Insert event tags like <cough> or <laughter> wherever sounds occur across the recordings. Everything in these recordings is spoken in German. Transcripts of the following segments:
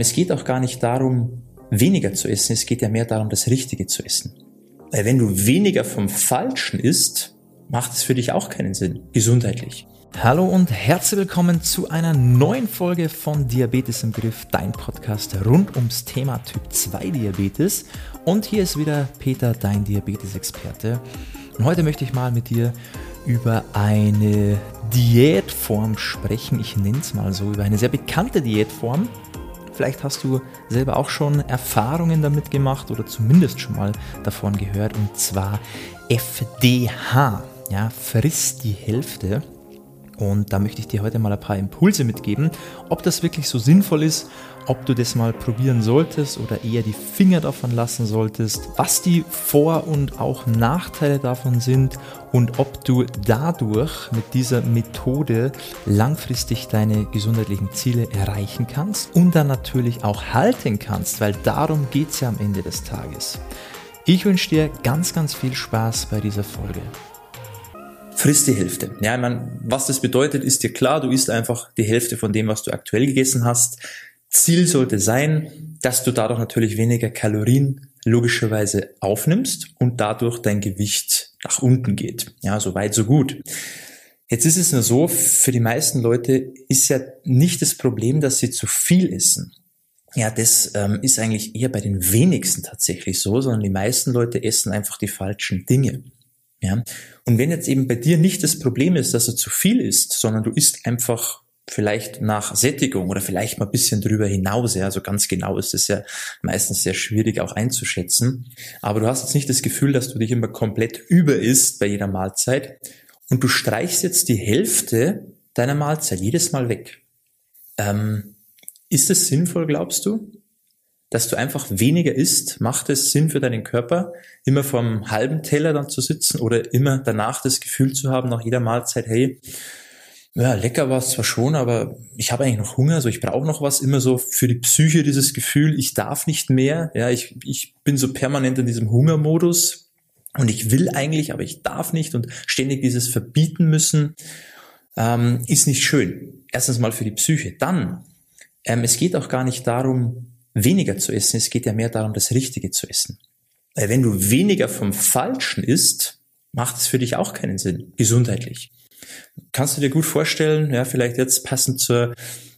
Es geht auch gar nicht darum, weniger zu essen, es geht ja mehr darum, das Richtige zu essen. Weil wenn du weniger vom Falschen isst, macht es für dich auch keinen Sinn, gesundheitlich. Hallo und herzlich willkommen zu einer neuen Folge von Diabetes im Griff, dein Podcast rund ums Thema Typ 2 Diabetes. Und hier ist wieder Peter, dein Diabetes-Experte. Und heute möchte ich mal mit dir über eine Diätform sprechen. Ich nenne es mal so, über eine sehr bekannte Diätform, Vielleicht hast du selber auch schon Erfahrungen damit gemacht oder zumindest schon mal davon gehört und zwar FDH. Ja, frisst die Hälfte. Und da möchte ich dir heute mal ein paar Impulse mitgeben, ob das wirklich so sinnvoll ist ob du das mal probieren solltest oder eher die Finger davon lassen solltest, was die Vor- und auch Nachteile davon sind und ob du dadurch mit dieser Methode langfristig deine gesundheitlichen Ziele erreichen kannst und dann natürlich auch halten kannst, weil darum geht es ja am Ende des Tages. Ich wünsche dir ganz, ganz viel Spaß bei dieser Folge. Friss die Hälfte. Ja, meine, was das bedeutet, ist dir klar. Du isst einfach die Hälfte von dem, was du aktuell gegessen hast. Ziel sollte sein, dass du dadurch natürlich weniger Kalorien logischerweise aufnimmst und dadurch dein Gewicht nach unten geht. Ja, so weit, so gut. Jetzt ist es nur so, für die meisten Leute ist ja nicht das Problem, dass sie zu viel essen. Ja, das ähm, ist eigentlich eher bei den wenigsten tatsächlich so, sondern die meisten Leute essen einfach die falschen Dinge. Ja, und wenn jetzt eben bei dir nicht das Problem ist, dass er zu viel isst, sondern du isst einfach vielleicht nach Sättigung oder vielleicht mal ein bisschen drüber hinaus. Ja, also ganz genau ist es ja meistens sehr schwierig auch einzuschätzen. Aber du hast jetzt nicht das Gefühl, dass du dich immer komplett über isst bei jeder Mahlzeit und du streichst jetzt die Hälfte deiner Mahlzeit jedes Mal weg. Ähm, ist es sinnvoll, glaubst du? Dass du einfach weniger isst, macht es Sinn für deinen Körper, immer vom halben Teller dann zu sitzen oder immer danach das Gefühl zu haben, nach jeder Mahlzeit, hey, ja, lecker war es zwar schon, aber ich habe eigentlich noch Hunger, so ich brauche noch was, immer so für die Psyche dieses Gefühl, ich darf nicht mehr. Ja, ich, ich bin so permanent in diesem Hungermodus und ich will eigentlich, aber ich darf nicht und ständig dieses verbieten müssen, ähm, ist nicht schön. Erstens mal für die Psyche. Dann, ähm, es geht auch gar nicht darum, weniger zu essen, es geht ja mehr darum, das Richtige zu essen. Weil wenn du weniger vom Falschen isst, macht es für dich auch keinen Sinn, gesundheitlich. Kannst du dir gut vorstellen, ja, vielleicht jetzt passend zur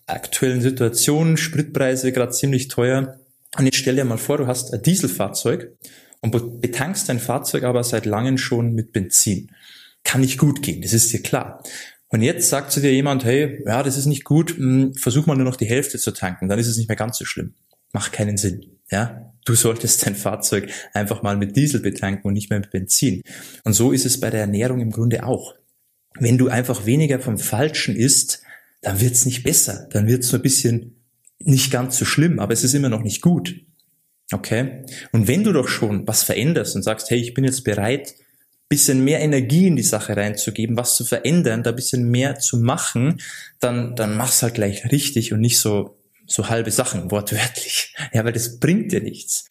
aktuellen Situation, Spritpreise gerade ziemlich teuer. Und jetzt stell dir mal vor, du hast ein Dieselfahrzeug und betankst dein Fahrzeug aber seit langem schon mit Benzin. Kann nicht gut gehen, das ist dir klar. Und jetzt sagt zu dir jemand, hey, ja, das ist nicht gut, hm, versuch mal nur noch die Hälfte zu tanken, dann ist es nicht mehr ganz so schlimm. Macht keinen Sinn. Ja, du solltest dein Fahrzeug einfach mal mit Diesel betanken und nicht mehr mit Benzin. Und so ist es bei der Ernährung im Grunde auch wenn du einfach weniger vom Falschen isst, dann wird's nicht besser. Dann wird's nur ein bisschen nicht ganz so schlimm, aber es ist immer noch nicht gut. Okay? Und wenn du doch schon was veränderst und sagst, hey, ich bin jetzt bereit, bisschen mehr Energie in die Sache reinzugeben, was zu verändern, da bisschen mehr zu machen, dann, dann mach's halt gleich richtig und nicht so, so halbe Sachen, wortwörtlich. <laughs> Ja, weil das bringt dir nichts.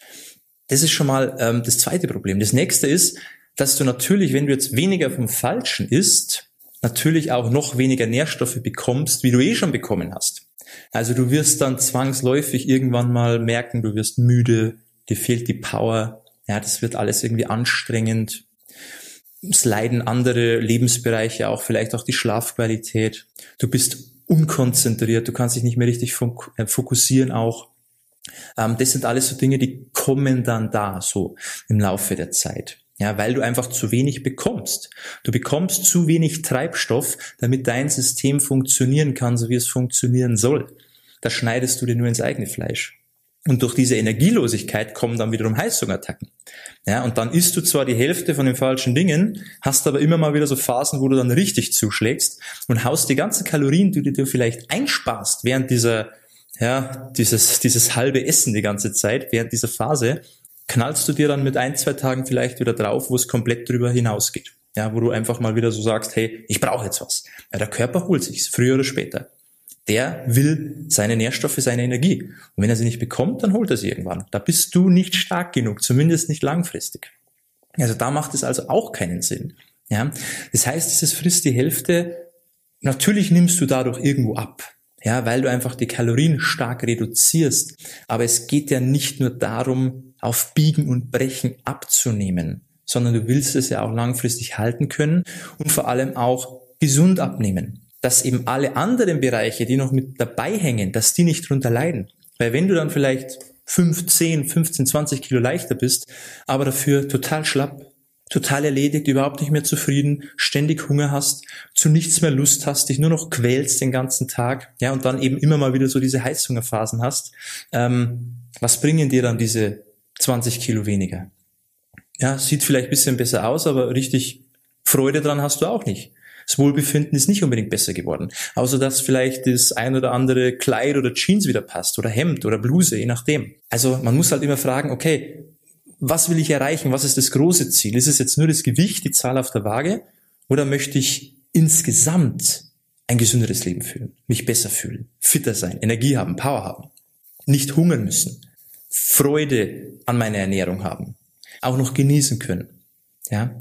Das ist schon mal ähm, das zweite Problem. Das nächste ist, dass du natürlich, wenn du jetzt weniger vom Falschen isst, natürlich auch noch weniger Nährstoffe bekommst, wie du eh schon bekommen hast. Also du wirst dann zwangsläufig irgendwann mal merken, du wirst müde, dir fehlt die Power, ja, das wird alles irgendwie anstrengend. Es leiden andere Lebensbereiche auch, vielleicht auch die Schlafqualität. Du bist unkonzentriert, du kannst dich nicht mehr richtig äh, fokussieren auch. Ähm, das sind alles so Dinge, die kommen dann da so im Laufe der Zeit. Ja, weil du einfach zu wenig bekommst. Du bekommst zu wenig Treibstoff, damit dein System funktionieren kann, so wie es funktionieren soll. Da schneidest du dir nur ins eigene Fleisch. Und durch diese Energielosigkeit kommen dann wiederum Heißhungerattacken. Ja, und dann isst du zwar die Hälfte von den falschen Dingen, hast aber immer mal wieder so Phasen, wo du dann richtig zuschlägst und haust die ganzen Kalorien, die du dir vielleicht einsparst während dieser, ja, dieses, dieses halbe Essen die ganze Zeit, während dieser Phase, knallst du dir dann mit ein, zwei Tagen vielleicht wieder drauf, wo es komplett drüber hinausgeht. Ja, wo du einfach mal wieder so sagst, hey, ich brauche jetzt was. Ja, der Körper holt sich's, früher oder später. Der will seine Nährstoffe, seine Energie. Und wenn er sie nicht bekommt, dann holt er sie irgendwann. Da bist du nicht stark genug, zumindest nicht langfristig. Also da macht es also auch keinen Sinn. Ja, das heißt, dieses frisst die Hälfte. Natürlich nimmst du dadurch irgendwo ab. Ja, weil du einfach die Kalorien stark reduzierst. Aber es geht ja nicht nur darum, auf Biegen und Brechen abzunehmen, sondern du willst es ja auch langfristig halten können und vor allem auch gesund abnehmen. Dass eben alle anderen Bereiche, die noch mit dabei hängen, dass die nicht drunter leiden. Weil wenn du dann vielleicht 5, 10, 15, 20 Kilo leichter bist, aber dafür total schlapp, total erledigt, überhaupt nicht mehr zufrieden, ständig Hunger hast, zu nichts mehr Lust hast, dich nur noch quälst den ganzen Tag, ja, und dann eben immer mal wieder so diese Heißhungerphasen hast, ähm, was bringen dir dann diese 20 Kilo weniger? Ja, sieht vielleicht bisschen besser aus, aber richtig Freude dran hast du auch nicht. Das Wohlbefinden ist nicht unbedingt besser geworden. Außer dass vielleicht das ein oder andere Kleid oder Jeans wieder passt oder Hemd oder Bluse, je nachdem. Also man muss halt immer fragen, okay, was will ich erreichen? Was ist das große Ziel? Ist es jetzt nur das Gewicht, die Zahl auf der Waage? Oder möchte ich insgesamt ein gesünderes Leben führen, mich besser fühlen, fitter sein, Energie haben, Power haben, nicht hungern müssen, Freude an meiner Ernährung haben, auch noch genießen können. Ja?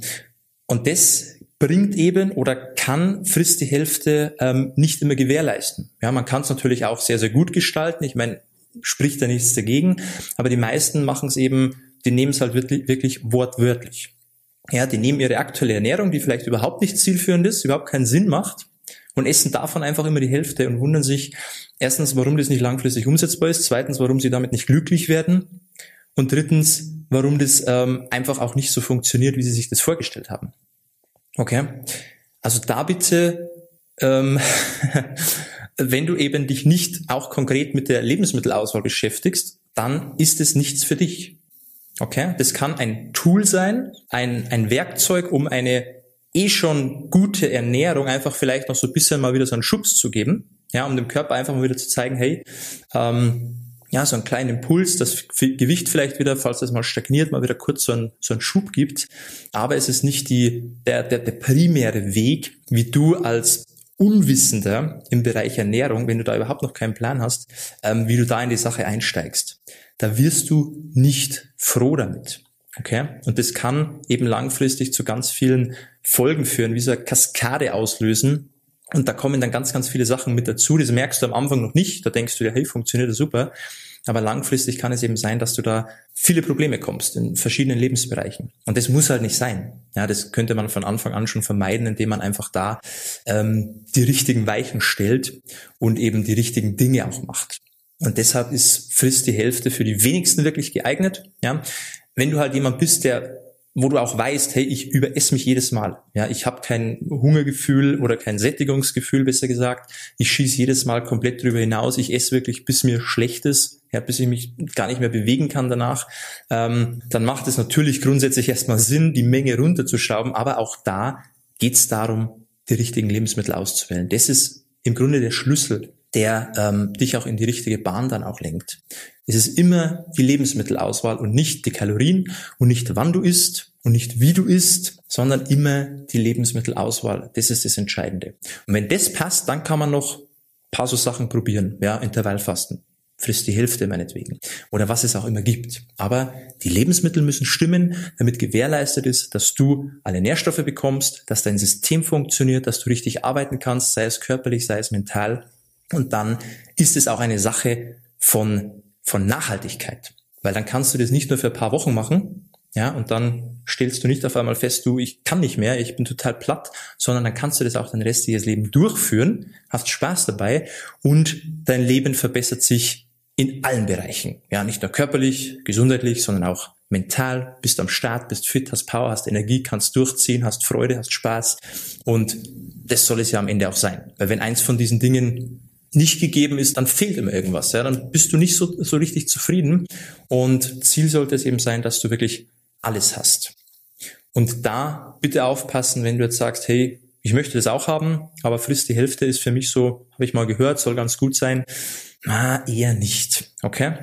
Und das bringt eben oder kann frisst die Hälfte ähm, nicht immer gewährleisten. Ja, man kann es natürlich auch sehr, sehr gut gestalten. Ich meine, spricht da nichts dagegen, aber die meisten machen es eben, die nehmen es halt wirklich, wirklich wortwörtlich. Ja, die nehmen ihre aktuelle Ernährung, die vielleicht überhaupt nicht zielführend ist, überhaupt keinen Sinn macht und essen davon einfach immer die Hälfte und wundern sich erstens, warum das nicht langfristig umsetzbar ist, zweitens, warum sie damit nicht glücklich werden und drittens, warum das ähm, einfach auch nicht so funktioniert, wie sie sich das vorgestellt haben. Okay. Also da bitte, ähm, <laughs> wenn du eben dich nicht auch konkret mit der Lebensmittelauswahl beschäftigst, dann ist es nichts für dich. Okay? Das kann ein Tool sein, ein, ein Werkzeug, um eine eh schon gute Ernährung einfach vielleicht noch so ein bisschen mal wieder so einen Schubs zu geben. Ja, um dem Körper einfach mal wieder zu zeigen, hey, ähm, ja, so einen kleinen Impuls, das Gewicht vielleicht wieder, falls das mal stagniert, mal wieder kurz so einen, so einen Schub gibt. Aber es ist nicht die, der, der, der primäre Weg, wie du als Unwissender im Bereich Ernährung, wenn du da überhaupt noch keinen Plan hast, ähm, wie du da in die Sache einsteigst. Da wirst du nicht froh damit. Okay? Und das kann eben langfristig zu ganz vielen Folgen führen, wie so eine Kaskade auslösen, und da kommen dann ganz, ganz viele Sachen mit dazu. Das merkst du am Anfang noch nicht. Da denkst du dir, hey, funktioniert das super. Aber langfristig kann es eben sein, dass du da viele Probleme kommst in verschiedenen Lebensbereichen. Und das muss halt nicht sein. Ja, das könnte man von Anfang an schon vermeiden, indem man einfach da ähm, die richtigen Weichen stellt und eben die richtigen Dinge auch macht. Und deshalb ist Frist die Hälfte für die wenigsten wirklich geeignet. Ja, wenn du halt jemand bist, der wo du auch weißt, hey, ich überesse mich jedes Mal. Ja, ich habe kein Hungergefühl oder kein Sättigungsgefühl, besser gesagt. Ich schieße jedes Mal komplett drüber hinaus. Ich esse wirklich, bis mir schlecht ist, ja, bis ich mich gar nicht mehr bewegen kann danach. Ähm, dann macht es natürlich grundsätzlich erstmal Sinn, die Menge runterzuschrauben. Aber auch da geht es darum, die richtigen Lebensmittel auszuwählen. Das ist im Grunde der Schlüssel, der ähm, dich auch in die richtige Bahn dann auch lenkt. Es ist immer die Lebensmittelauswahl und nicht die Kalorien und nicht wann du isst und nicht wie du isst, sondern immer die Lebensmittelauswahl. Das ist das Entscheidende. Und wenn das passt, dann kann man noch paar so Sachen probieren. Ja, Intervallfasten. Frisst die Hälfte meinetwegen. Oder was es auch immer gibt. Aber die Lebensmittel müssen stimmen, damit gewährleistet ist, dass du alle Nährstoffe bekommst, dass dein System funktioniert, dass du richtig arbeiten kannst, sei es körperlich, sei es mental. Und dann ist es auch eine Sache von von Nachhaltigkeit. Weil dann kannst du das nicht nur für ein paar Wochen machen, ja, und dann stellst du nicht auf einmal fest, du, ich kann nicht mehr, ich bin total platt, sondern dann kannst du das auch dein restliches Leben durchführen, hast Spaß dabei und dein Leben verbessert sich in allen Bereichen. Ja, nicht nur körperlich, gesundheitlich, sondern auch mental, bist am Start, bist fit, hast Power, hast Energie, kannst durchziehen, hast Freude, hast Spaß und das soll es ja am Ende auch sein. Weil wenn eins von diesen Dingen nicht gegeben ist, dann fehlt immer irgendwas. Ja? Dann bist du nicht so, so richtig zufrieden. Und Ziel sollte es eben sein, dass du wirklich alles hast. Und da bitte aufpassen, wenn du jetzt sagst, hey, ich möchte das auch haben, aber frisst die Hälfte ist für mich so, habe ich mal gehört, soll ganz gut sein. Na, eher nicht. Okay?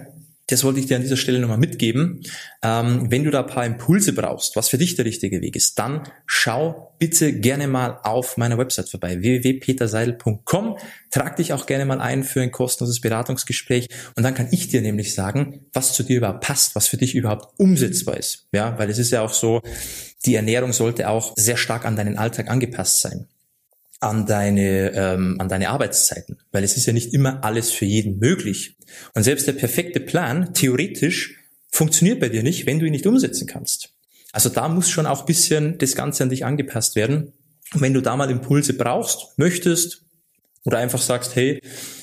Das wollte ich dir an dieser Stelle nochmal mitgeben. Ähm, wenn du da ein paar Impulse brauchst, was für dich der richtige Weg ist, dann schau bitte gerne mal auf meiner Website vorbei, www.peterseidel.com. Trag dich auch gerne mal ein für ein kostenloses Beratungsgespräch und dann kann ich dir nämlich sagen, was zu dir überhaupt passt, was für dich überhaupt umsetzbar ist. Ja, weil es ist ja auch so, die Ernährung sollte auch sehr stark an deinen Alltag angepasst sein. An deine, ähm, an deine Arbeitszeiten, weil es ist ja nicht immer alles für jeden möglich. Und selbst der perfekte Plan, theoretisch, funktioniert bei dir nicht, wenn du ihn nicht umsetzen kannst. Also da muss schon auch bisschen das Ganze an dich angepasst werden. Und wenn du da mal Impulse brauchst, möchtest, oder einfach sagst, hey,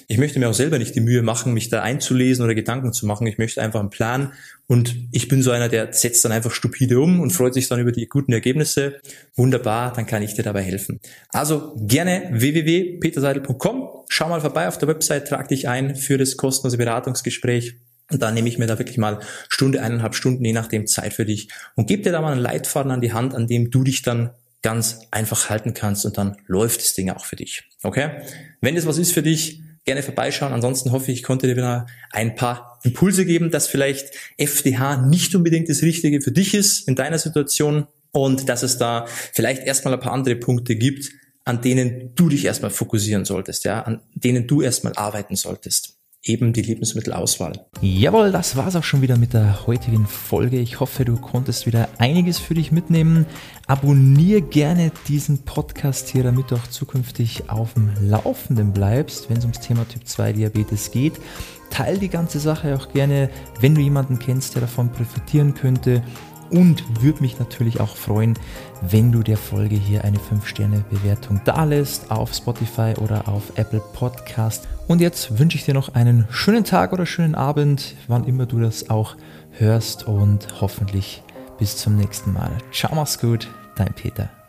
ich möchte mir auch selber nicht die Mühe machen, mich da einzulesen oder Gedanken zu machen. Ich möchte einfach einen Plan und ich bin so einer, der setzt dann einfach stupide um und freut sich dann über die guten Ergebnisse. Wunderbar, dann kann ich dir dabei helfen. Also gerne www.peterseidel.com. Schau mal vorbei auf der Website, trag dich ein für das kostenlose Beratungsgespräch. Und dann nehme ich mir da wirklich mal Stunde, eineinhalb Stunden, je nachdem Zeit für dich und gebe dir da mal einen Leitfaden an die Hand, an dem du dich dann ganz einfach halten kannst und dann läuft das Ding auch für dich. Okay? Wenn das was ist für dich, gerne vorbeischauen. Ansonsten hoffe ich, ich konnte dir wieder ein paar Impulse geben, dass vielleicht FDH nicht unbedingt das Richtige für dich ist in deiner Situation und dass es da vielleicht erstmal ein paar andere Punkte gibt, an denen du dich erstmal fokussieren solltest, ja, an denen du erstmal arbeiten solltest eben die Lebensmittelauswahl. Jawohl, das war's auch schon wieder mit der heutigen Folge. Ich hoffe, du konntest wieder einiges für dich mitnehmen. Abonnier gerne diesen Podcast hier, damit du auch zukünftig auf dem Laufenden bleibst, wenn es ums Thema Typ 2 Diabetes geht. Teil die ganze Sache auch gerne, wenn du jemanden kennst, der davon profitieren könnte und würde mich natürlich auch freuen, wenn du der Folge hier eine 5-Sterne-Bewertung dalässt auf Spotify oder auf Apple Podcast. Und jetzt wünsche ich dir noch einen schönen Tag oder schönen Abend, wann immer du das auch hörst und hoffentlich bis zum nächsten Mal. Ciao, mach's gut, dein Peter.